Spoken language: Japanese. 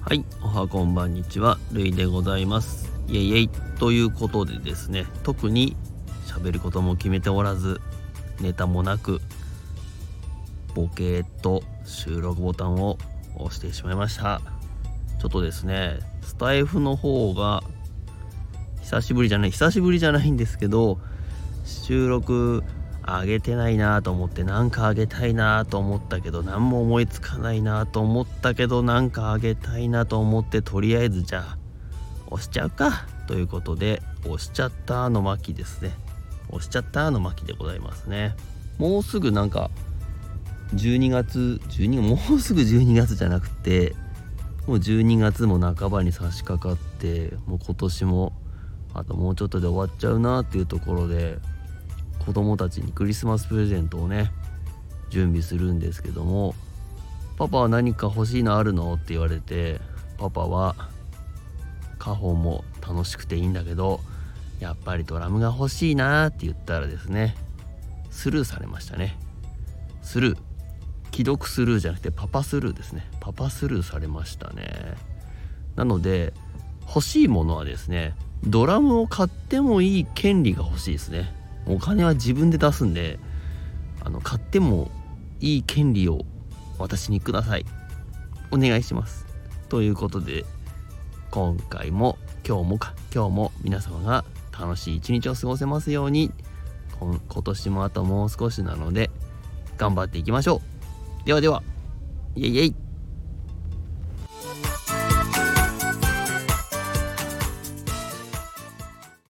はいおはこんばんにちは。るいでございます。イエイエイ。ということでですね特に喋ることも決めておらずネタもなくボケーと収録ボタンを押してしまいました。ちょっとですねスタイフの方が久しぶりじゃない久しぶりじゃないんですけど収録上げてないなと思ってなんか上げたいなと思ったけど何も思いつかないなと思ったけどなんか上げたいなと思ってとりあえずじゃあ押しちゃうかということで押しちゃったの巻ですね。押しちゃったの巻でございますね。もうすぐなんか12月12もうすぐ12月じゃなくてもう12月も半ばに差し掛かってもう今年もあともうちょっとで終わっちゃうなっていうところで子供たちにクリスマスプレゼントをね準備するんですけども「パパは何か欲しいのあるの?」って言われてパパは家宝も楽しくていいんだけどやっぱりドラムが欲しいなって言ったらですねスルーされましたね。スルー。既読スルーじゃなくてパパスルーですね。パパスルーされましたね。なので欲しいものはですねドラムを買ってもいい権利が欲しいですね。お金は自分で出すんであの買ってもいい権利を私にください。お願いします。ということで今回も今日もか今日も皆様が楽しい一日を過ごせますように今年もあともう少しなので頑張っていきましょう。ではではイエイイエイ。